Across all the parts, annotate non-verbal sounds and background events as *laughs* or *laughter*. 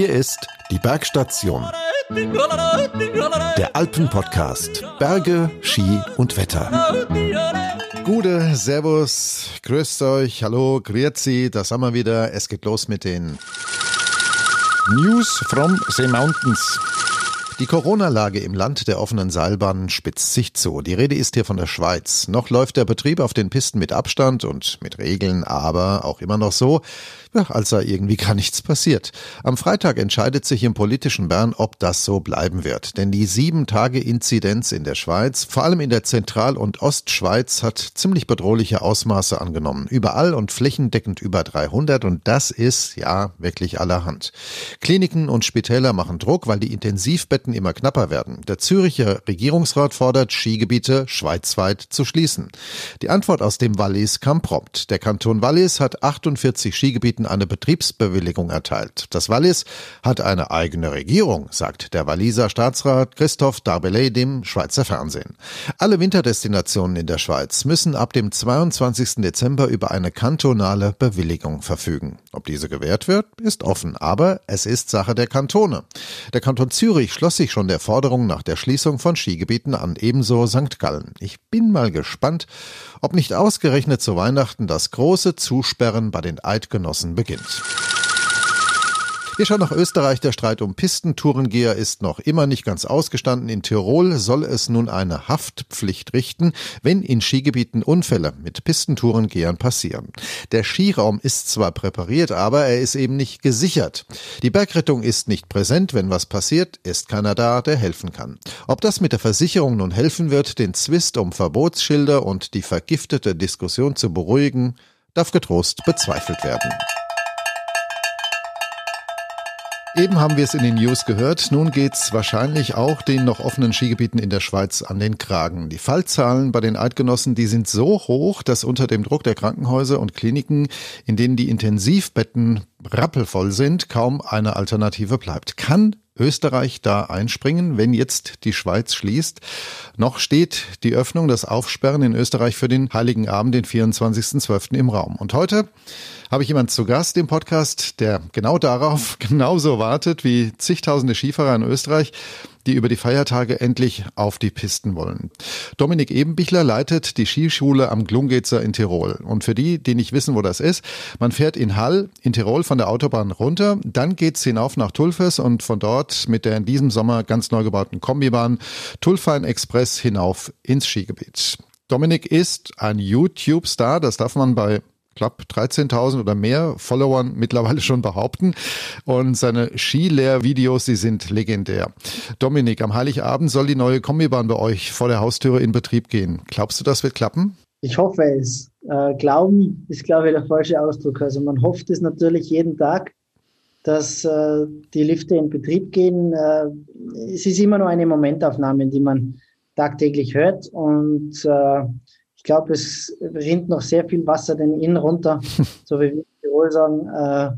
Hier ist die Bergstation. Der Alpenpodcast. Berge, Ski und Wetter. Gute, Servus, grüßt euch, hallo, grüezi, da sind wir wieder. Es geht los mit den News from the Mountains. Die Corona-Lage im Land der offenen Seilbahnen spitzt sich zu. Die Rede ist hier von der Schweiz. Noch läuft der Betrieb auf den Pisten mit Abstand und mit Regeln, aber auch immer noch so, ja, als sei irgendwie gar nichts passiert. Am Freitag entscheidet sich im politischen Bern, ob das so bleiben wird. Denn die sieben Tage Inzidenz in der Schweiz, vor allem in der Zentral- und Ostschweiz, hat ziemlich bedrohliche Ausmaße angenommen. Überall und flächendeckend über 300 und das ist, ja, wirklich allerhand. Kliniken und Spitäler machen Druck, weil die Intensivbetten Städten immer knapper werden. Der Züricher Regierungsrat fordert, Skigebiete schweizweit zu schließen. Die Antwort aus dem Wallis kam prompt. Der Kanton Wallis hat 48 Skigebieten eine Betriebsbewilligung erteilt. Das Wallis hat eine eigene Regierung, sagt der Walliser Staatsrat Christoph Darbelay dem Schweizer Fernsehen. Alle Winterdestinationen in der Schweiz müssen ab dem 22. Dezember über eine kantonale Bewilligung verfügen. Ob diese gewährt wird, ist offen, aber es ist Sache der Kantone. Der Kanton Zürich schloss sich schon der Forderung nach der Schließung von Skigebieten an, ebenso St. Gallen. Ich bin mal gespannt, ob nicht ausgerechnet zu Weihnachten das große Zusperren bei den Eidgenossen beginnt. Wir schauen nach Österreich. Der Streit um Pistentourengeher ist noch immer nicht ganz ausgestanden. In Tirol soll es nun eine Haftpflicht richten, wenn in Skigebieten Unfälle mit Pistentourengehern passieren. Der Skiraum ist zwar präpariert, aber er ist eben nicht gesichert. Die Bergrettung ist nicht präsent. Wenn was passiert, ist keiner da, der helfen kann. Ob das mit der Versicherung nun helfen wird, den Zwist um Verbotsschilder und die vergiftete Diskussion zu beruhigen, darf getrost bezweifelt werden. Eben haben wir es in den News gehört. Nun geht's wahrscheinlich auch den noch offenen Skigebieten in der Schweiz an den Kragen. Die Fallzahlen bei den Eidgenossen, die sind so hoch, dass unter dem Druck der Krankenhäuser und Kliniken, in denen die Intensivbetten rappelvoll sind, kaum eine Alternative bleibt. Kann Österreich da einspringen, wenn jetzt die Schweiz schließt. Noch steht die Öffnung, das Aufsperren in Österreich für den Heiligen Abend, den 24.12. im Raum. Und heute habe ich jemand zu Gast im Podcast, der genau darauf *laughs* genauso wartet wie zigtausende Skifahrer in Österreich, die über die Feiertage endlich auf die Pisten wollen. Dominik Ebenbichler leitet die Skischule am Glungezer in Tirol. Und für die, die nicht wissen, wo das ist, man fährt in Hall in Tirol von der Autobahn runter, dann geht's hinauf nach Tulfes und von dort mit der in diesem Sommer ganz neu gebauten Kombibahn Tulfein Express hinauf ins Skigebiet. Dominik ist ein YouTube-Star, das darf man bei knapp 13.000 oder mehr Followern mittlerweile schon behaupten. Und seine Skilehrvideos, die sind legendär. Dominik, am Heiligabend soll die neue Kombibahn bei euch vor der Haustüre in Betrieb gehen. Glaubst du, das wird klappen? Ich hoffe es. Äh, glauben ist, glaube ich, der falsche Ausdruck. Also man hofft es natürlich jeden Tag, dass äh, die Lifte in Betrieb gehen. Äh, es ist immer nur eine Momentaufnahme, die man tagtäglich hört. Und äh, ich glaube, es rinnt noch sehr viel Wasser den Inn runter, *laughs* so wie wir in Tirol sagen. Äh,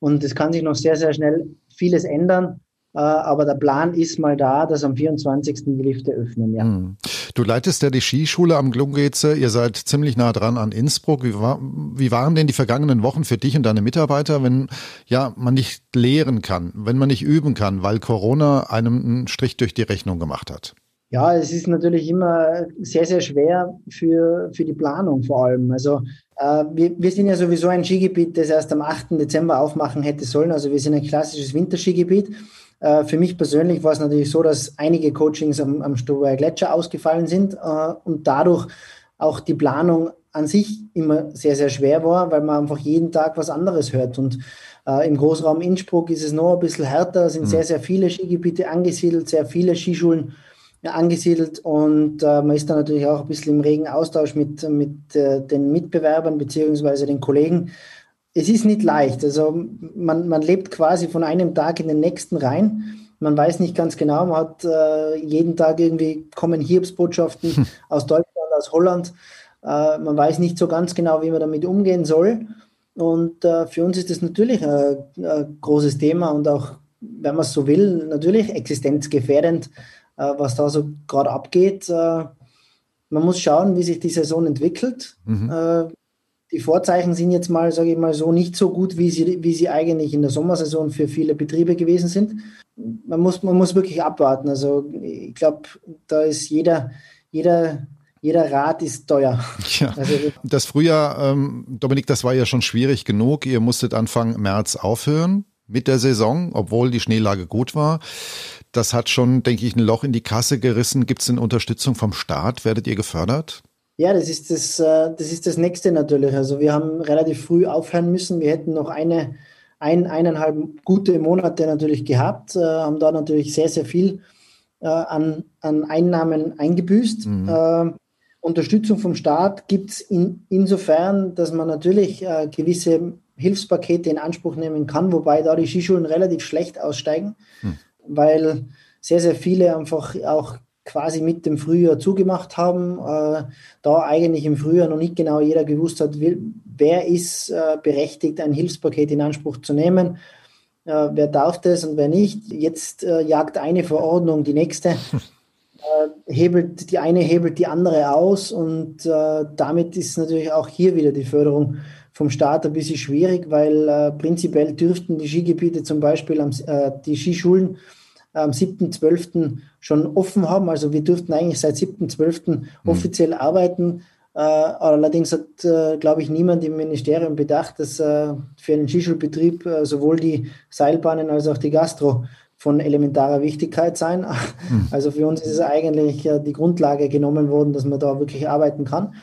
und es kann sich noch sehr, sehr schnell vieles ändern. Äh, aber der Plan ist mal da, dass am 24. die Lifte öffnen. Ja. Hm. Du leitest ja die Skischule am Glungeze. Ihr seid ziemlich nah dran an Innsbruck. Wie, war, wie waren denn die vergangenen Wochen für dich und deine Mitarbeiter, wenn ja man nicht lehren kann, wenn man nicht üben kann, weil Corona einem einen Strich durch die Rechnung gemacht hat? Ja, es ist natürlich immer sehr, sehr schwer für, für die Planung vor allem. Also äh, wir, wir sind ja sowieso ein Skigebiet, das erst am 8. Dezember aufmachen hätte sollen. Also wir sind ein klassisches Winterskigebiet. Äh, für mich persönlich war es natürlich so, dass einige Coachings am, am Stowberger Gletscher ausgefallen sind äh, und dadurch auch die Planung an sich immer sehr, sehr schwer war, weil man einfach jeden Tag was anderes hört. Und äh, im Großraum Innsbruck ist es noch ein bisschen härter, es sind mhm. sehr, sehr viele Skigebiete angesiedelt, sehr viele Skischulen angesiedelt und äh, man ist dann natürlich auch ein bisschen im regen Austausch mit, mit äh, den Mitbewerbern beziehungsweise den Kollegen. Es ist nicht leicht. Also man, man lebt quasi von einem Tag in den nächsten rein. Man weiß nicht ganz genau, man hat äh, jeden Tag irgendwie kommen Hiobsbotschaften hm. aus Deutschland, aus Holland. Äh, man weiß nicht so ganz genau, wie man damit umgehen soll. Und äh, für uns ist das natürlich ein, ein großes Thema und auch, wenn man es so will, natürlich existenzgefährdend äh, was da so gerade abgeht. Äh, man muss schauen, wie sich die Saison entwickelt. Mhm. Äh, die Vorzeichen sind jetzt mal, sage ich mal so, nicht so gut, wie sie, wie sie eigentlich in der Sommersaison für viele Betriebe gewesen sind. Man muss, man muss wirklich abwarten. Also ich glaube, da ist jeder, jeder, jeder Rat ist teuer. *laughs* Ja. Also, das Frühjahr, ähm, Dominik, das war ja schon schwierig genug. Ihr musstet Anfang März aufhören mit der Saison, obwohl die Schneelage gut war. Das hat schon, denke ich, ein Loch in die Kasse gerissen. Gibt es eine Unterstützung vom Staat? Werdet ihr gefördert? Ja, das ist das, äh, das ist das Nächste natürlich. Also wir haben relativ früh aufhören müssen. Wir hätten noch eine, ein, eineinhalb gute Monate natürlich gehabt, äh, haben da natürlich sehr, sehr viel äh, an, an Einnahmen eingebüßt. Mhm. Äh, Unterstützung vom Staat gibt es in, insofern, dass man natürlich äh, gewisse Hilfspakete in Anspruch nehmen kann, wobei da die Skischulen relativ schlecht aussteigen, mhm. weil sehr, sehr viele einfach auch quasi mit dem Frühjahr zugemacht haben, äh, da eigentlich im Frühjahr noch nicht genau jeder gewusst hat, wer ist äh, berechtigt, ein Hilfspaket in Anspruch zu nehmen, äh, wer darf das und wer nicht. Jetzt äh, jagt eine Verordnung die nächste, *laughs* äh, hebelt die eine hebelt die andere aus und äh, damit ist natürlich auch hier wieder die Förderung vom Staat ein bisschen schwierig, weil prinzipiell dürften die Skigebiete zum Beispiel am, die Skischulen am 7.12. schon offen haben. Also wir dürften eigentlich seit 7.12. Mhm. offiziell arbeiten. Äh, allerdings hat, äh, glaube ich, niemand im Ministerium bedacht, dass äh, für einen Skischulbetrieb äh, sowohl die Seilbahnen als auch die Gastro von elementarer Wichtigkeit sein. Mhm. Also für uns ist es eigentlich äh, die Grundlage genommen worden, dass man da wirklich arbeiten kann.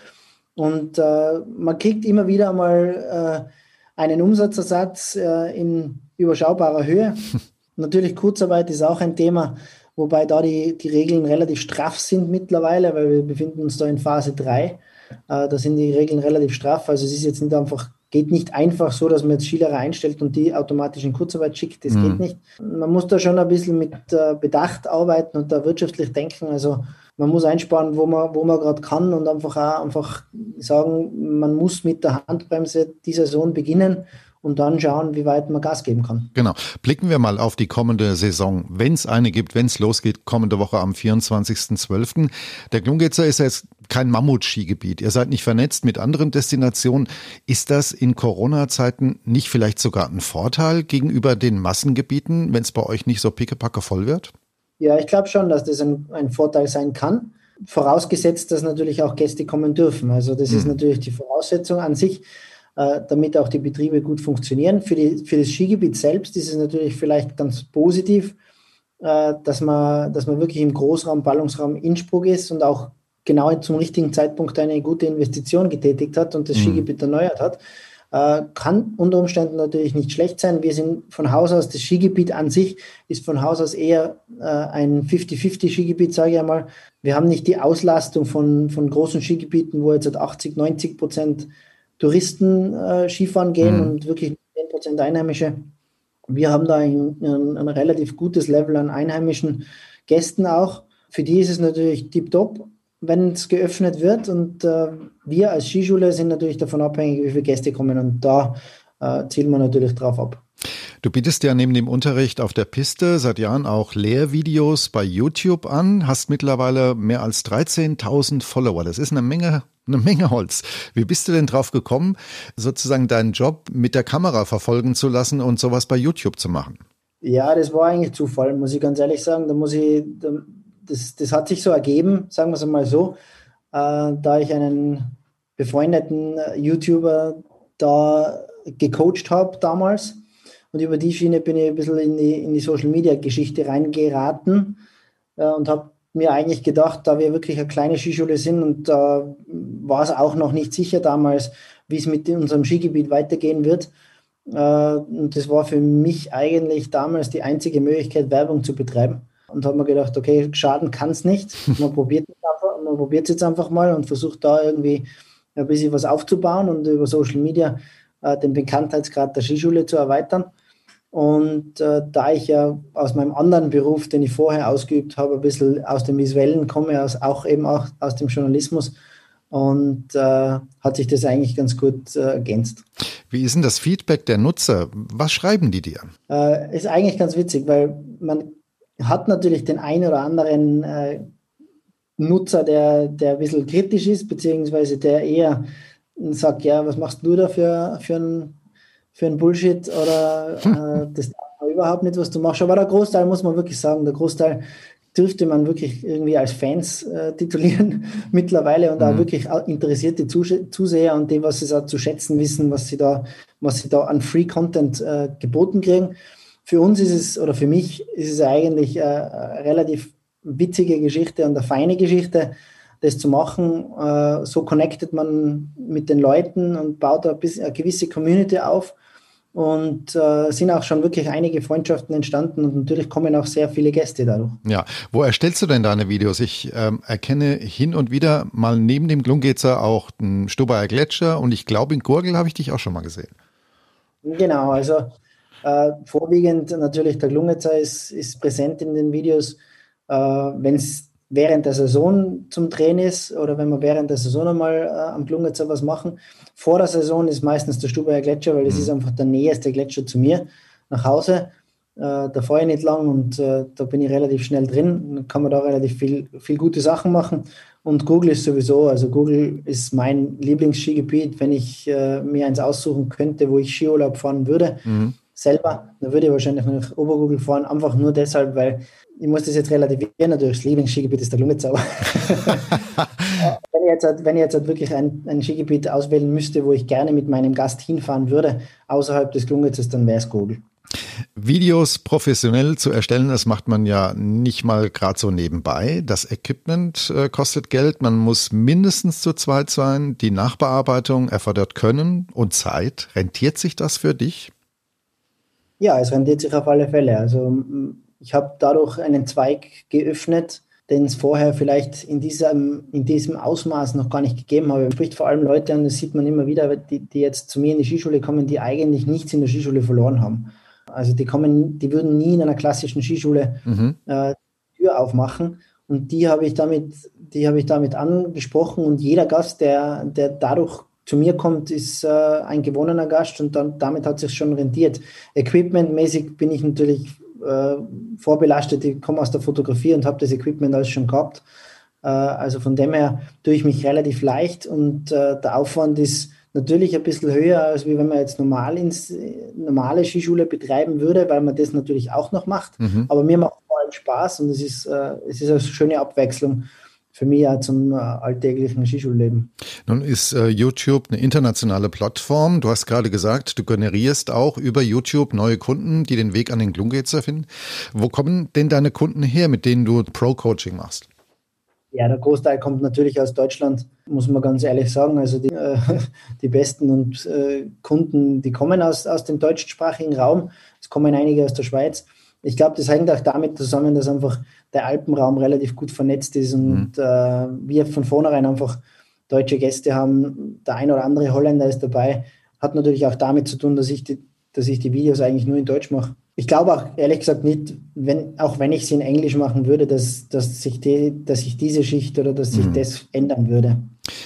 Und äh, man kriegt immer wieder mal einen Umsatzersatz in überschaubarer Höhe. *laughs* Natürlich Kurzarbeit ist auch ein Thema, wobei da die, die Regeln relativ straff sind mittlerweile, weil wir befinden uns da in Phase 3. Äh, da sind die Regeln relativ straff. Also es ist jetzt nicht einfach, geht nicht einfach so, dass man jetzt Skilehrer einstellt und die automatisch in Kurzarbeit schickt. Das mhm. geht nicht. Man muss da schon ein bisschen mit äh, Bedacht arbeiten und da wirtschaftlich denken. Also man muss einsparen, wo man, wo man gerade kann und einfach auch einfach sagen, man muss mit der Handbremse die Saison beginnen und dann schauen, wie weit man Gas geben kann. Genau. Blicken wir mal auf die kommende Saison, wenn es eine gibt, wenn es losgeht, kommende Woche am 24.12. Der Glungetzer ist jetzt kein Mammut-Skigebiet. Ihr seid nicht vernetzt mit anderen Destinationen. Ist das in Corona-Zeiten nicht vielleicht sogar ein Vorteil gegenüber den Massengebieten, wenn es bei euch nicht so pickepacke voll wird? Ja, ich glaube schon, dass das ein, ein Vorteil sein kann vorausgesetzt, dass natürlich auch Gäste kommen dürfen. Also das mhm. ist natürlich die Voraussetzung an sich. Äh, damit auch die Betriebe gut funktionieren. Für, die, für das Skigebiet selbst ist es natürlich vielleicht ganz positiv, äh, dass man, dass man wirklich im Großraum, Ballungsraum Innsbruck ist und auch genau zum richtigen Zeitpunkt eine gute Investition getätigt hat und das mhm. Skigebiet erneuert hat. Äh, kann unter Umständen natürlich nicht schlecht sein. Wir sind von Haus aus, das Skigebiet an sich ist von Haus aus eher ein 50-50 Skigebiet, sage ich einmal. Wir haben nicht die Auslastung von, von großen Skigebieten, wo jetzt 80, 90 Prozent Touristen äh, Skifahren gehen mhm. und wirklich 10% Einheimische. Wir haben da ein, ein, ein, relativ gutes Level an einheimischen Gästen auch. Für die ist es natürlich tiptop, wenn es geöffnet wird. Und äh, wir als Skischule sind natürlich davon abhängig, wie viele Gäste kommen. Und da äh, zielen wir natürlich drauf ab. Du bietest ja neben dem Unterricht auf der Piste seit Jahren auch Lehrvideos bei YouTube an, hast mittlerweile mehr als 13.000 Follower. Das ist eine Menge, eine Menge Holz. Wie bist du denn drauf gekommen, sozusagen deinen Job mit der Kamera verfolgen zu lassen und sowas bei YouTube zu machen? Ja, das war eigentlich Zufall, muss ich ganz ehrlich sagen. Da muss ich, das, das hat sich so ergeben, sagen wir es einmal so, äh, da ich einen befreundeten YouTuber da gecoacht habe damals und über die Schiene bin ich ein bisschen in die, in die Social Media Geschichte reingeraten äh, und habe mir eigentlich gedacht, da wir wirklich eine kleine Skischule sind und da äh, war es auch noch nicht sicher damals, wie es mit unserem Skigebiet weitergehen wird. Äh, und das war für mich eigentlich damals die einzige Möglichkeit, Werbung zu betreiben. Und habe mir gedacht, okay, schaden kann *laughs* es nicht. Man probiert es jetzt einfach mal und versucht da irgendwie ein bisschen was aufzubauen und über Social Media äh, den Bekanntheitsgrad der Skischule zu erweitern. Und äh, da ich ja aus meinem anderen Beruf, den ich vorher ausgeübt habe, ein bisschen aus dem Visuellen komme, aus, auch eben auch aus dem Journalismus, und äh, hat sich das eigentlich ganz gut äh, ergänzt. Wie ist denn das Feedback der Nutzer? Was schreiben die dir? Äh, ist eigentlich ganz witzig, weil man hat natürlich den einen oder anderen äh, Nutzer, der, der ein bisschen kritisch ist, beziehungsweise der eher sage, ja, was machst du da für, für ein für ein Bullshit oder *laughs* äh, das überhaupt nicht, was du machst. Aber der Großteil muss man wirklich sagen, der Großteil dürfte man wirklich irgendwie als Fans äh, titulieren *laughs* mittlerweile und mhm. auch wirklich interessierte Zuseher und dem, was sie da zu schätzen wissen, was sie da, was sie da an Free Content äh, geboten kriegen. Für uns ist es oder für mich ist es eigentlich eine relativ witzige Geschichte und eine feine Geschichte, das zu machen. Äh, so connectet man mit den Leuten und baut eine, gewisse Community auf und äh, sind auch schon wirklich einige Freundschaften entstanden und natürlich kommen auch sehr viele Gäste dadurch. Ja, wo erstellst du denn deine Videos? Ich ähm, erkenne hin und wieder mal neben dem Glungetzer auch den Stubaier Gletscher und ich glaube in Gurgel habe ich dich auch schon mal gesehen. Genau, also äh, vorwiegend natürlich der Glungetzer ist, ist präsent in den Videos. Äh, Wenn es während der Saison zum Drehen ist oder wenn wir während der Saison einmal äh, am Glungetzer was machen. Vor der Saison ist meistens der Stubaier Gletscher, weil das mhm. ist einfach der nächste Gletscher zu mir nach Hause. Äh, da fahre ich nicht lang und äh, da bin ich relativ schnell drin. Dann kann man da relativ viel, viel gute Sachen machen. Und Google ist sowieso, also Google ist mein Lieblingsskigebiet. Wenn ich äh, mir eins aussuchen könnte, wo ich Skiurlaub fahren würde, mhm. Selber, dann würde ich wahrscheinlich nach Obergoogle fahren, einfach nur deshalb, weil ich muss das jetzt relativieren, natürlich, das Lieblingsskigebiet ist der Lungezau. *laughs* *laughs* wenn ich jetzt, wenn ich jetzt wirklich ein, ein, Skigebiet auswählen müsste, wo ich gerne mit meinem Gast hinfahren würde, außerhalb des Glungetzes, dann wäre es Gogel. Videos professionell zu erstellen, das macht man ja nicht mal gerade so nebenbei. Das Equipment äh, kostet Geld, man muss mindestens zu zweit sein. Die Nachbearbeitung erfordert Können und Zeit. Rentiert sich das für dich? Ja, es rentiert sich auf alle Fälle. Also ich habe dadurch einen Zweig geöffnet, den es vorher vielleicht in diesem, in diesem Ausmaß noch gar nicht gegeben habe. Man spricht vor allem Leute an, das sieht man immer wieder, die, die jetzt zu mir in die Skischule kommen, die eigentlich nichts in der Skischule verloren haben. Also die kommen, die würden nie in einer klassischen Skischule mhm. äh, die Tür aufmachen. Und die habe ich damit, die habe ich damit angesprochen. Und jeder Gast, der, der dadurch zu mir kommt, ist äh, ein gewonnener Gast und dann, damit hat sich schon rentiert. Equipmentmäßig bin ich natürlich äh, vorbelastet, ich komme aus der Fotografie und habe das Equipment alles schon gehabt. Äh, also von dem her tue ich mich relativ leicht und äh, der Aufwand ist natürlich ein bisschen höher, als wie wenn man jetzt normal ins normale Skischule betreiben würde, weil man das natürlich auch noch macht. Mhm. Aber mir macht es vor allem Spaß und es ist, äh, es ist eine schöne Abwechslung für mich ja zum äh, alltäglichen Skischulleben. Nun ist äh, YouTube eine internationale Plattform. Du hast gerade gesagt, du generierst auch über YouTube neue Kunden, die den Weg an den Glungetzer finden. Wo kommen denn deine Kunden her, mit denen du Pro-Coaching machst? Ja, der Großteil kommt natürlich aus Deutschland, muss man ganz ehrlich sagen. Also die, äh, *laughs* die besten und, äh, Kunden, die kommen aus, aus dem deutschsprachigen Raum. Es kommen einige aus der Schweiz. Ich glaube, das hängt auch damit zusammen, dass einfach der Alpenraum relativ gut vernetzt ist und mhm. äh, wir von vornherein einfach deutsche Gäste haben. Der ein oder andere Holländer ist dabei. Hat natürlich auch damit zu tun, dass ich die, dass ich die Videos eigentlich nur in Deutsch mache. Ich glaube auch ehrlich gesagt nicht, wenn, auch wenn ich sie in Englisch machen würde, dass, dass, sich, die, dass sich diese Schicht oder dass sich mhm. das ändern würde.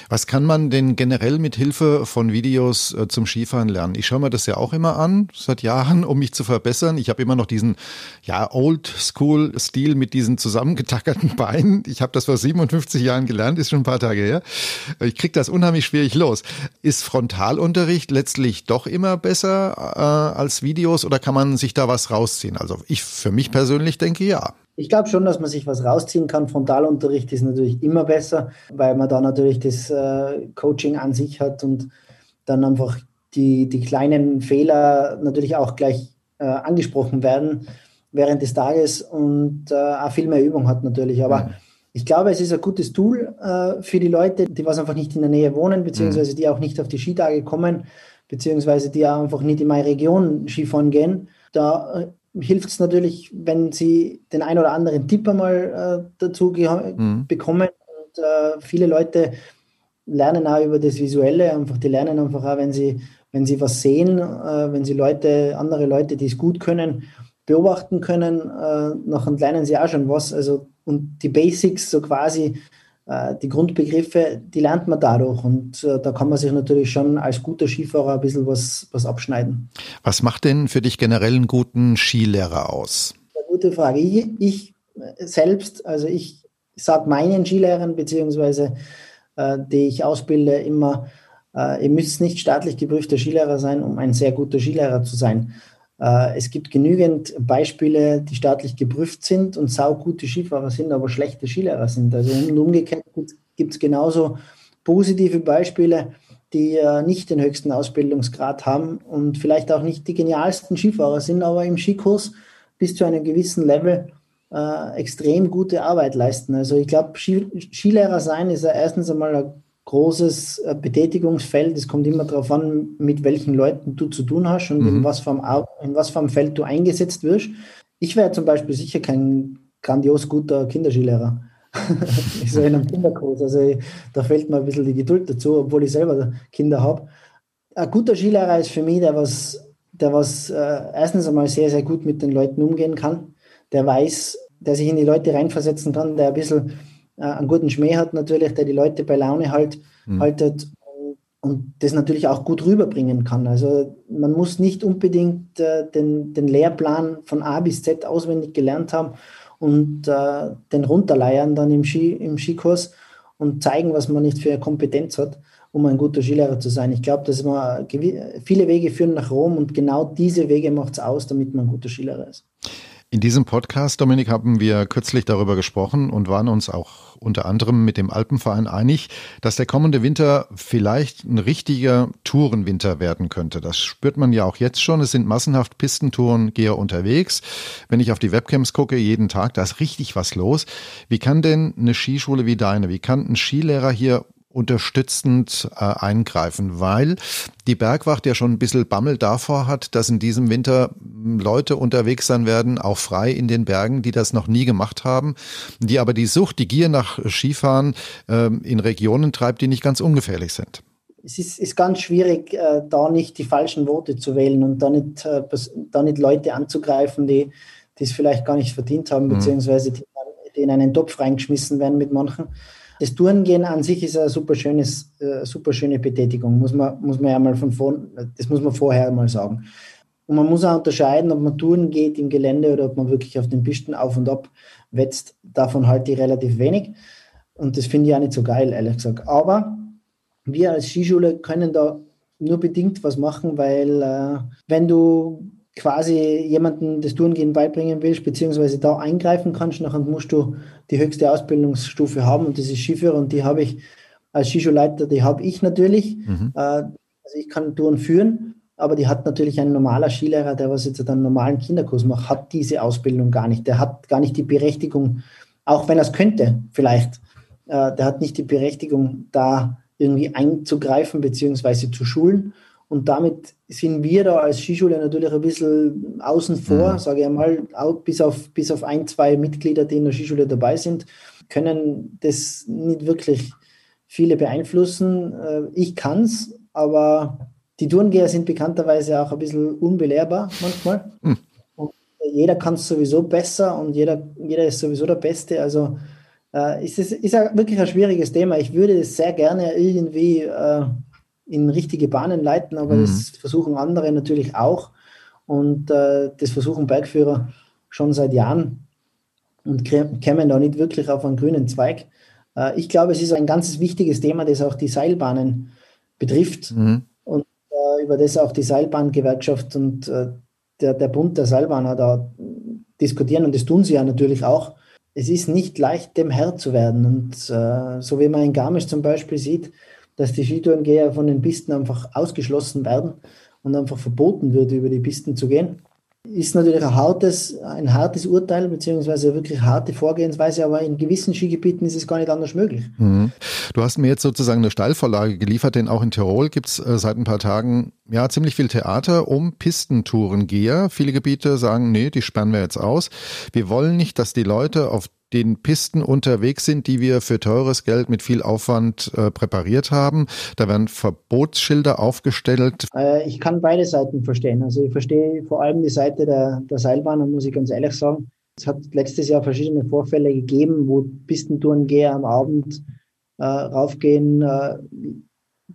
Was kann man denn generell mit Hilfe von Videos äh, zum Skifahren lernen? Ich schaue mir das ja auch immer an, seit Jahren, um mich zu verbessern. Ich habe immer noch diesen ja Old-School-Stil mit diesen zusammengetackerten *laughs* Beinen. Ich habe das vor 57 Jahren gelernt, ist schon ein paar Tage her. Ich kriege das unheimlich schwierig los. Ist Frontalunterricht letztlich doch immer besser äh, als Videos oder kann man sich da was rausziehen? Also ich für mich persönlich denke ja. Ich glaube schon, dass man sich was rausziehen kann. Frontalunterricht ist natürlich immer besser, weil man da natürlich das äh, Coaching an sich hat und dann einfach die, die kleinen Fehler natürlich auch gleich äh, angesprochen werden während des Tages und äh, auch viel mehr Übung hat natürlich. Aber mhm. ich glaube, es ist ein gutes Tool äh, für die Leute, die was einfach nicht in der Nähe wohnen, beziehungsweise mhm. die auch nicht auf die Skitage kommen, beziehungsweise die auch einfach nicht in meine Region Skifahren gehen. Da äh, hilft es natürlich, wenn sie den ein oder anderen Tipp einmal äh, dazu mhm. bekommen. Und äh, viele Leute lernen auch über das Visuelle, einfach die lernen einfach auch, wenn sie, wenn sie was sehen, äh, wenn sie Leute, andere Leute, die es gut können, beobachten können, äh, nachher lernen sie auch schon was. Also und die Basics so quasi die Grundbegriffe, die lernt man dadurch und äh, da kann man sich natürlich schon als guter Skifahrer ein bisschen was, was abschneiden. Was macht denn für dich generell einen guten Skilehrer aus? Eine gute Frage. Ich, ich selbst, also ich sage meinen Skilehrern beziehungsweise äh, die ich ausbilde, immer, Äh, ihr müsst nicht staatlich geprüfter Skilehrer sein, um ein sehr guter Skilehrer zu sein. Äh, es gibt genügend Beispiele, die staatlich geprüft sind und saugute Skifahrer sind, aber schlechte Skilehrer sind. Also *laughs* umgekehrt gibt es genauso positive Beispiele, die äh, nicht den höchsten Ausbildungsgrad haben und vielleicht auch nicht die genialsten Skifahrer sind, aber im Skikurs bis zu einem gewissen Level äh, extrem gute Arbeit leisten. Also ich glaube, Skilehrer sein ist ja erstens einmal ein großes äh, Betätigungsfeld. Es kommt immer darauf an, mit welchen Leuten du zu tun hast und mhm. in, was in einem Feld du eingesetzt wirst. Ich wäre zum Beispiel sicher kein grandios guter Kinderskilehrer. *laughs* ich so in einem Kinderkurs. Also da fehlt mir ein bisschen die Geduld dazu, obwohl ich selber Kinder habe. Ein guter Skilehrer ist für mich, der was, der was äh, erstens einmal sehr, sehr gut mit den Leuten umgehen kann, der weiß, der sich in die Leute reinversetzen kann, der ein bisschen äh, einen guten Schmäh hat natürlich, der die Leute bei Laune halt, mhm. haltet und das natürlich auch gut rüberbringen kann. Also man muss nicht unbedingt äh, den, den Lehrplan von A bis Z auswendig gelernt haben und äh, den runterleiern dann im, Ski, im Skikurs und zeigen, was man nicht für eine Kompetenz hat, um ein guter Skilehrer zu sein. Ich glaube, dass man viele Wege führen nach Rom und genau diese Wege macht es aus, damit man ein guter Skilehrer ist. In diesem Podcast, Dominik, haben wir kürzlich darüber gesprochen und waren uns auch unter anderem mit dem Alpenverein einig, dass der kommende Winter vielleicht ein richtiger Tourenwinter werden könnte. Das spürt man ja auch jetzt schon. Es sind massenhaft Pistentourengeher unterwegs. Wenn ich auf die Webcams gucke, jeden Tag, da ist richtig was los. Wie kann denn eine Skischule wie deine, wie kann ein Skilehrer hier unterstützend äh, eingreifen, weil die Bergwacht ja schon ein bisschen Bammel davor hat, dass in diesem Winter Leute unterwegs sein werden, auch frei in den Bergen, die das noch nie gemacht haben, die aber die Sucht, die Gier nach Skifahren äh, in Regionen treibt, die nicht ganz ungefährlich sind. Es ist, ist ganz schwierig, äh, da nicht die falschen Worte zu wählen und da nicht, äh, da nicht Leute anzugreifen, die es vielleicht gar nicht verdient haben, mhm. beziehungsweise die, die in einen Topf reingeschmissen werden mit manchen. Das Tourengehen an sich ist eine super, schönes, äh, super schöne Betätigung, muss man, muss man ja mal von vorn, das muss man vorher mal sagen. Und man muss auch unterscheiden, ob man Touren geht im Gelände oder ob man wirklich auf den Pisten auf und ab wetzt. Davon halte ich relativ wenig. Und das finde ich auch nicht so geil, ehrlich gesagt. Aber wir als Skischule können da nur bedingt was machen, weil äh, wenn du quasi jemanden das Tourengehen beibringen willst, beziehungsweise da eingreifen kannst, nachher musst du die höchste Ausbildungsstufe haben und das ist Skiführer und die habe ich als Skischulleiter, die habe ich natürlich. Mhm. Äh, also ich kann Touren führen, aber die hat natürlich ein normaler Skilehrer, der was jetzt einen normalen Kinderkurs macht, hat diese Ausbildung gar nicht. Der hat gar nicht die Berechtigung, auch wenn er es könnte, vielleicht, äh, der hat nicht die Berechtigung, da irgendwie einzugreifen beziehungsweise zu schulen. Und damit sind wir da als Skischule natürlich ein bisschen außen vor, mhm. sage ich einmal, auch bis auf, bis auf ein, zwei Mitglieder, die in der Skischule dabei sind, können das nicht wirklich viele beeinflussen. Äh, ich kann es, aber die Tourengeher sind bekannterweise auch ein bisschen unbelehrbar manchmal. Mhm. Jeder kann es sowieso besser und jeder, jeder ist sowieso der Beste. Also äh, ist es ist wirklich ein schwieriges Thema. Ich würde es sehr gerne irgendwie äh, in richtige Bahnen leiten, aber mhm. das versuchen andere natürlich auch. Und äh, das versuchen Bergführer schon seit Jahren und kämen da nicht wirklich auf einen grünen Zweig. Äh, ich glaube, es ist ein ganz wichtiges Thema, das auch die Seilbahnen betrifft mhm. und äh, über das auch die Seilbahngewerkschaft und äh, der, der Bund der Seilbahner da diskutieren und das tun sie ja natürlich auch. Es ist nicht leicht, dem Herr zu werden. Und äh, so wie man in Garmisch zum Beispiel sieht, dass die Skitourengeher von den Pisten einfach ausgeschlossen werden und einfach verboten wird, über die Pisten zu gehen. Ist natürlich ein hartes, ein hartes Urteil, beziehungsweise wirklich harte Vorgehensweise, aber in gewissen Skigebieten ist es gar nicht anders möglich. Mhm. Du hast mir jetzt sozusagen eine Steilvorlage geliefert, denn auch in Tirol gibt es äh, seit ein paar Tagen ja ziemlich viel Theater um Pistentourengeher. Viele Gebiete sagen, nee, die sperren wir jetzt aus. Wir wollen nicht, dass die Leute auf den Pisten unterwegs sind, die wir für teures Geld mit viel Aufwand äh, präpariert haben. Da werden Verbotsschilder aufgestellt. Äh, ich kann beide Seiten verstehen. Also ich verstehe vor allem die Seite der, der Seilbahn, muss ich ganz ehrlich sagen. Es hat letztes Jahr verschiedene Vorfälle gegeben, wo Pistentourengeher am Abend äh, raufgehen, äh,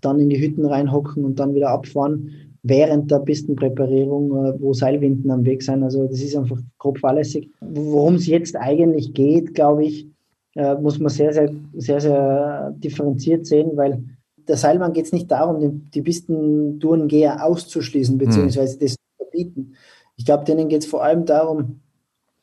dann in die Hütten reinhocken und dann wieder abfahren während der Pistenpräparierung, äh, wo Seilwinden am Weg sind. Also das ist einfach grob fahrlässig. Worum es jetzt eigentlich geht, glaube ich, äh, muss man sehr, sehr, sehr, sehr differenziert sehen, weil der Seilbahn geht es nicht darum, die, Pistentourengeher auszuschließen, beziehungsweise mhm. das zu verbieten. Ich glaube, denen geht es vor allem darum,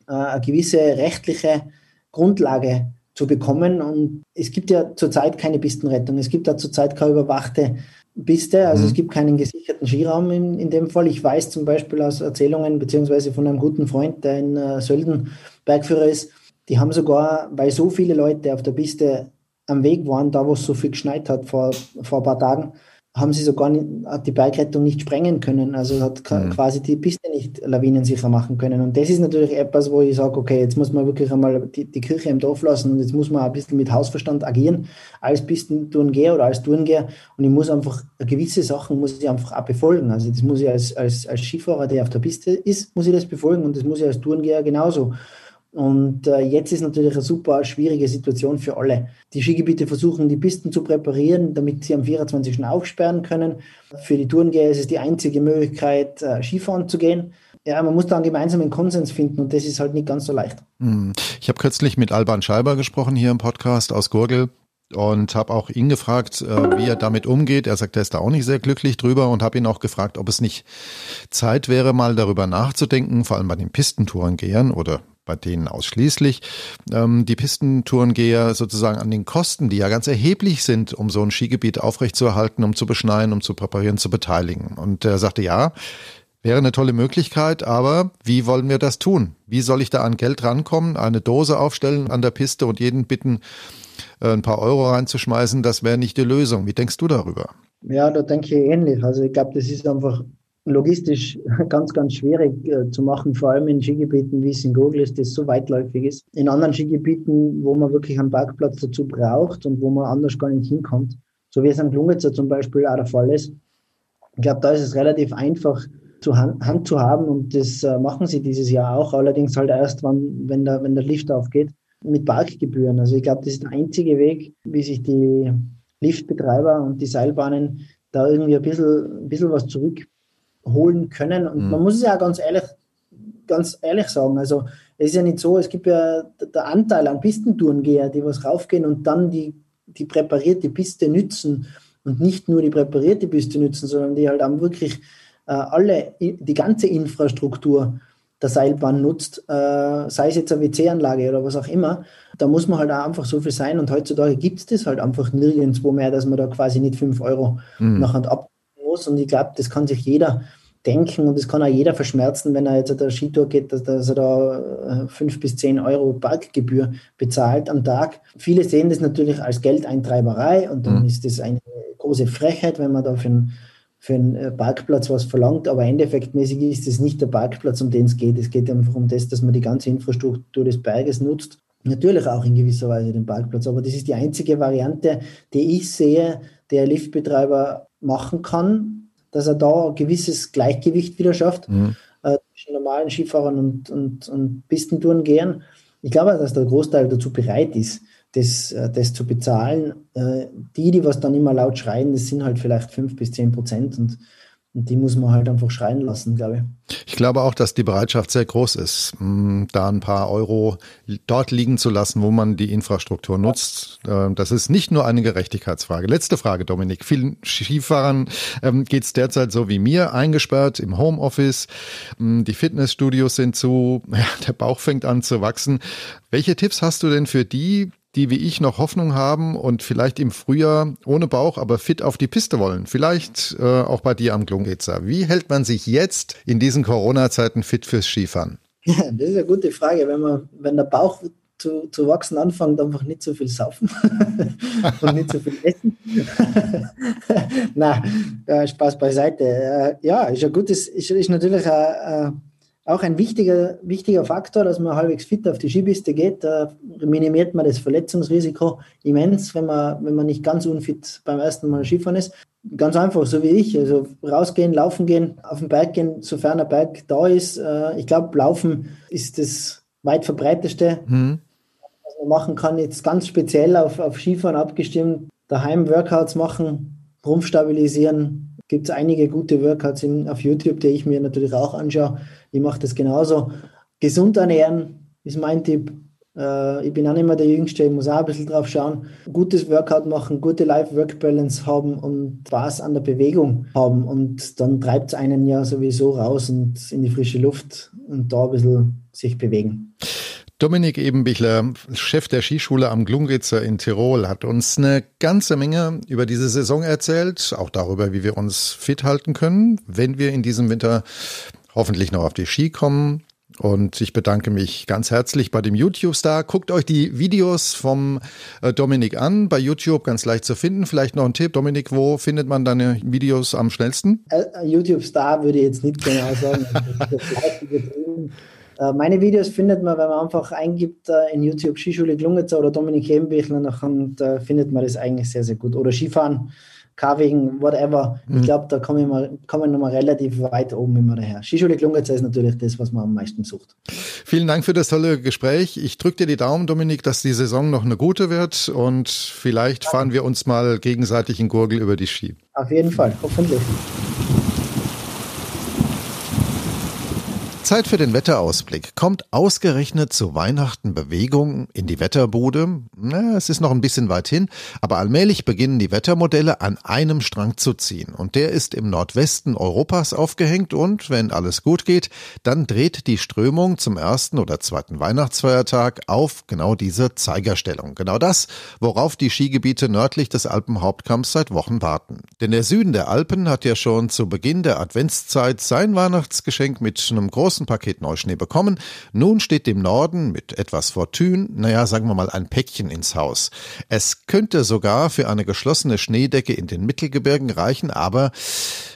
äh, eine gewisse rechtliche Grundlage zu bekommen. Und es gibt ja zurzeit keine Pistenrettung. Es gibt da zurzeit keine überwachte Piste. Also mhm. es gibt keinen gesicherten Skiraum in, in dem Fall. Ich weiß zum Beispiel aus Erzählungen beziehungsweise von einem guten Freund, der in äh, Sölden Bergführer ist, die haben sogar, weil so viele Leute auf der Piste am Weg waren, da wo es so viel geschneit hat vor, vor ein paar Tagen, haben sie sogar nicht, hat die Bergrettung nicht sprengen können. Also hat mhm. quasi die Piste nicht lawinensicher machen können. Und das ist natürlich etwas, wo ich sage, okay, jetzt muss man wirklich einmal die, die Kirche im Dorf lassen und jetzt muss man ein bisschen mit Hausverstand agieren als Pistentourengeher oder als Tourengeher. Und ich muss einfach gewisse Sachen muss ich einfach auch befolgen. Also das muss ich als, als, als Skifahrer, der auf der Piste ist, muss ich das befolgen und das muss ich als Tourengeher genauso. Und äh, jetzt ist natürlich eine super schwierige Situation für alle. Die Skigebiete versuchen, die Pisten zu präparieren, damit sie am 24. aufsperren können. Für die Tourengeher ist es die einzige Möglichkeit, äh, Skifahren zu gehen. Ja, man muss da einen gemeinsamen Konsens finden und das ist halt nicht ganz so leicht. Hm. Ich habe kürzlich mit Alban Scheiber gesprochen hier im Podcast aus Gurgel und habe auch ihn gefragt, äh, wie er damit umgeht. Er sagt, er ist da auch nicht sehr glücklich drüber und habe ihn auch gefragt, ob es nicht Zeit wäre, mal darüber nachzudenken, vor allem bei den Pistentourengehern oder bei denen ausschließlich ähm, die Pistentourengeher sozusagen an den Kosten, die ja ganz erheblich sind, um so ein Skigebiet aufrechtzuerhalten, um zu beschneien, um zu präparieren, zu beteiligen. Und er sagte, ja, wäre eine tolle Möglichkeit, aber wie wollen wir das tun? Wie soll ich da an Geld rankommen, eine Dose aufstellen an der Piste und jeden bitten, äh, ein paar Euro reinzuschmeißen? Das wäre nicht die Lösung. Wie denkst du darüber? Ja, da denke ich ähnlich. Also ich glaube, das ist einfach logistisch *laughs* ganz, ganz schwierig äh, zu machen, vor allem in Skigebieten, wie es in Gurgel ist, das so weitläufig ist. In anderen Skigebieten, wo man wirklich einen Parkplatz dazu braucht und wo man anders gar nicht hinkommt, so wie es am Klungetzer zum Beispiel auch der Fall ist. Ich glaube, da ist es relativ einfach zur Hand, Hand zu haben und das äh, machen sie dieses Jahr auch, allerdings halt erst, wann, wenn, der, wenn der Lift aufgeht, mit Parkgebühren. Also ich glaube, das ist der einzige Weg, wie sich die Liftbetreiber und die Seilbahnen da irgendwie ein bisschen, ein bisschen was zurück holen können. Und mhm. man muss es ja ganz ehrlich, ganz ehrlich sagen. Also es ist ja nicht so, es gibt ja der Anteil an Pistentourengeher, die was raufgehen und dann die, die präparierte Piste nützen und nicht nur die präparierte Piste nützen, sondern die halt auch wirklich äh, alle, die ganze Infrastruktur der Seilbahn nutzt, äh, sei es jetzt eine WC-Anlage oder was auch immer, da muss man halt auch einfach so viel sein und heutzutage gibt es das halt einfach nirgendwo mehr, dass man da quasi nicht 5 Euro mhm. nachher ab muss. Und ich glaube, das kann sich jeder denken und das kann auch jeder verschmerzen, wenn er jetzt auf der Skitour geht, dass, dass er da äh, fünf bis zehn Euro Parkgebühr bezahlt am Tag. Viele sehen das natürlich als Geldeintreiberei und dann mhm. ist das eine große Frechheit, wenn man da für einen, für einen äh, Parkplatz was verlangt, aber endeffektmäßig ist es nicht der Parkplatz, um den es geht. Es geht einfach um das, dass man die ganze Infrastruktur des Berges nutzt. Natürlich auch in gewisser Weise den Parkplatz, aber das ist die einzige Variante, die ich sehe, der Liftbetreiber machen kann, dass er da ein gewisses Gleichgewicht wieder schafft mhm. äh, zwischen normalen Skifahrern und, und, und Pistentouren gehen. Ich glaube, dass der Großteil dazu bereit ist, das, äh, das zu bezahlen. Äh, die, die was dann immer laut schreien, das sind halt vielleicht fünf bis zehn Prozent und und die muss man halt einfach schreien lassen, glaube ich. Ich glaube auch, dass die Bereitschaft sehr groß ist, da ein paar Euro dort liegen zu lassen, wo man die Infrastruktur nutzt. Äh, das ist nicht nur eine Gerechtigkeitsfrage. Letzte Frage, Dominik. Vielen Skifahrern ähm, geht es derzeit so wie mir, eingesperrt im Homeoffice. Die Fitnessstudios sind zu, *laughs* der Bauch fängt an zu wachsen. Welche Tipps hast du denn für die, die wie ich noch Hoffnung haben und vielleicht im Frühjahr ohne Bauch, aber fit auf die Piste wollen. Vielleicht äh, auch bei dir am Klungetzer. Wie hält man sich jetzt in diesen Corona-Zeiten fit fürs Skifahren? Ja, *laughs* das ist eine gute Frage. Wenn, man, wenn der Bauch zu, zu wachsen anfängt, einfach nicht so viel saufen *laughs* und nicht so viel essen. *laughs* Na, äh, Spaß beiseite. Äh, ja, ist ein gutes, ist, ist natürlich ein, auch ein wichtiger, wichtiger Faktor, dass man halbwegs fit auf die Skipiste geht. Da minimiert man das Verletzungsrisiko immens, wenn man, wenn man nicht ganz unfit beim ersten Mal Skifahren ist. Ganz einfach, so wie ich. Also rausgehen, laufen gehen, auf den Berg gehen, sofern der Berg da ist. Äh, ich glaube, Laufen ist das weit verbreiteste, mhm. was man machen kann. Jetzt ganz speziell auf, auf Skifahren abgestimmt. Daheim Workouts machen, Rumpf stabilisieren, gibt es einige gute Workouts in, auf YouTube, die ich mir natürlich auch anschaue. Ich mache das genauso. Gesund ernähren ist mein Tipp. Äh, ich bin auch nicht mehr der Jüngste, ich muss auch ein bisschen drauf schauen. Gutes Workout machen, gute Life-Work-Balance haben und Spaß an der Bewegung haben. Und dann treibt es einen ja sowieso raus und in die frische Luft und da ein bisschen sich bewegen. Dominik Ebenbichler, Chef der Skischule am Glungritzer in Tirol, hat uns eine ganze Menge über diese Saison erzählt, auch darüber, wie wir uns fit halten können, wenn wir in diesem Winter hoffentlich noch auf die Ski kommen. Und ich bedanke mich ganz herzlich bei dem YouTube-Star. Guckt euch die Videos vom äh, Dominik an, bei YouTube ganz leicht zu finden. Vielleicht noch ein Tipp, Dominik, wo findet man deine Videos am schnellsten? Äh, YouTube-Star würde ich jetzt nicht genau sagen. *laughs* Äh, meine Videos findet man, wenn man einfach eingibt in YouTube Skischule Glungetzer oder Dominik Hebenbichler, dann findet man das eigentlich sehr, sehr gut. Oder Skifahren Carving, whatever. Mhm. Ich glaube, da kommen wir, kommen wir mal relativ weit oben immer daher. Skischule Klungerzer ist natürlich das, was man am meisten sucht. Vielen Dank für das tolle Gespräch. Ich drücke dir die Daumen, Dominik, dass die Saison noch eine gute wird und vielleicht fahren wir uns mal gegenseitig in Gurgel über die Ski. Auf jeden Fall, hoffentlich. Zeit für den Wetterausblick. Kommt ausgerechnet zu Weihnachten Bewegung in die Wetterbude? Na, es ist noch ein bisschen weit hin, aber allmählich beginnen die Wettermodelle an einem Strang zu ziehen. Und der ist im Nordwesten Europas aufgehängt und, wenn alles gut geht, dann dreht die Strömung zum ersten oder zweiten Weihnachtsfeiertag auf genau diese Zeigerstellung. Genau das, worauf die Skigebiete nördlich des Alpenhauptkamms seit Wochen warten. Denn der Süden der Alpen hat ja schon zu Beginn der Adventszeit sein Weihnachtsgeschenk mit einem großen Paket Neuschnee bekommen. Nun steht dem Norden mit etwas Fortune, naja, sagen wir mal ein Päckchen ins Haus. Es könnte sogar für eine geschlossene Schneedecke in den Mittelgebirgen reichen, aber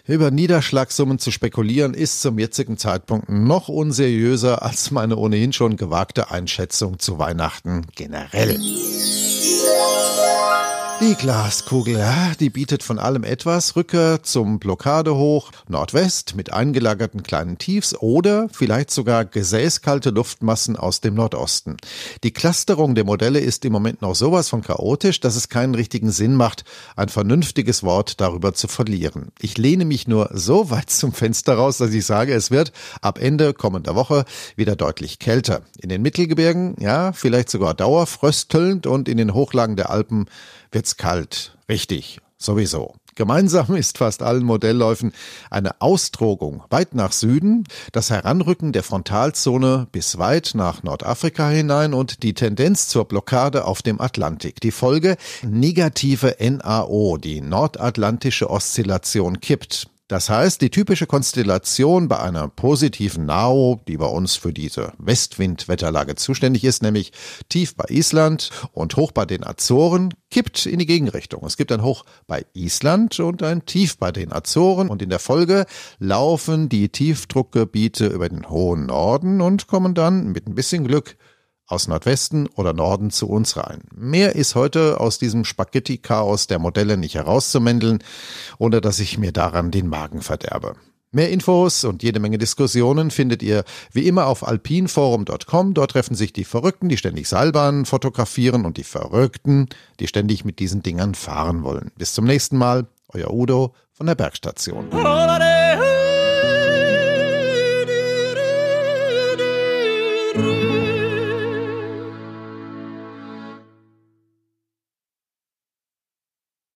über Niederschlagssummen zu spekulieren ist zum jetzigen Zeitpunkt noch unseriöser als meine ohnehin schon gewagte Einschätzung zu Weihnachten generell. Die Glaskugel, ja, die bietet von allem etwas. Rücker zum Blockadehoch, Nordwest mit eingelagerten kleinen Tiefs oder vielleicht sogar gesäßkalte Luftmassen aus dem Nordosten. Die Clusterung der Modelle ist im Moment noch sowas von chaotisch, dass es keinen richtigen Sinn macht, ein vernünftiges Wort darüber zu verlieren. Ich lehne mich nur so weit zum Fenster raus, dass ich sage, es wird ab Ende kommender Woche wieder deutlich kälter. In den Mittelgebirgen, ja, vielleicht sogar dauerfröstelnd und in den Hochlagen der Alpen wird's kalt. Richtig, sowieso. Gemeinsam ist fast allen Modellläufen eine Austrogung weit nach Süden, das Heranrücken der Frontalzone bis weit nach Nordafrika hinein und die Tendenz zur Blockade auf dem Atlantik. Die Folge negative NAO, die nordatlantische Oszillation kippt. Das heißt, die typische Konstellation bei einer positiven NAO, die bei uns für diese Westwindwetterlage zuständig ist, nämlich tief bei Island und hoch bei den Azoren, kippt in die Gegenrichtung. Es gibt ein Hoch bei Island und ein Tief bei den Azoren und in der Folge laufen die Tiefdruckgebiete über den hohen Norden und kommen dann mit ein bisschen Glück aus Nordwesten oder Norden zu uns rein. Mehr ist heute aus diesem Spaghetti-Chaos der Modelle nicht herauszumändeln, ohne dass ich mir daran den Magen verderbe. Mehr Infos und jede Menge Diskussionen findet ihr wie immer auf alpinforum.com. Dort treffen sich die Verrückten, die ständig Seilbahnen fotografieren und die Verrückten, die ständig mit diesen Dingern fahren wollen. Bis zum nächsten Mal, euer Udo von der Bergstation.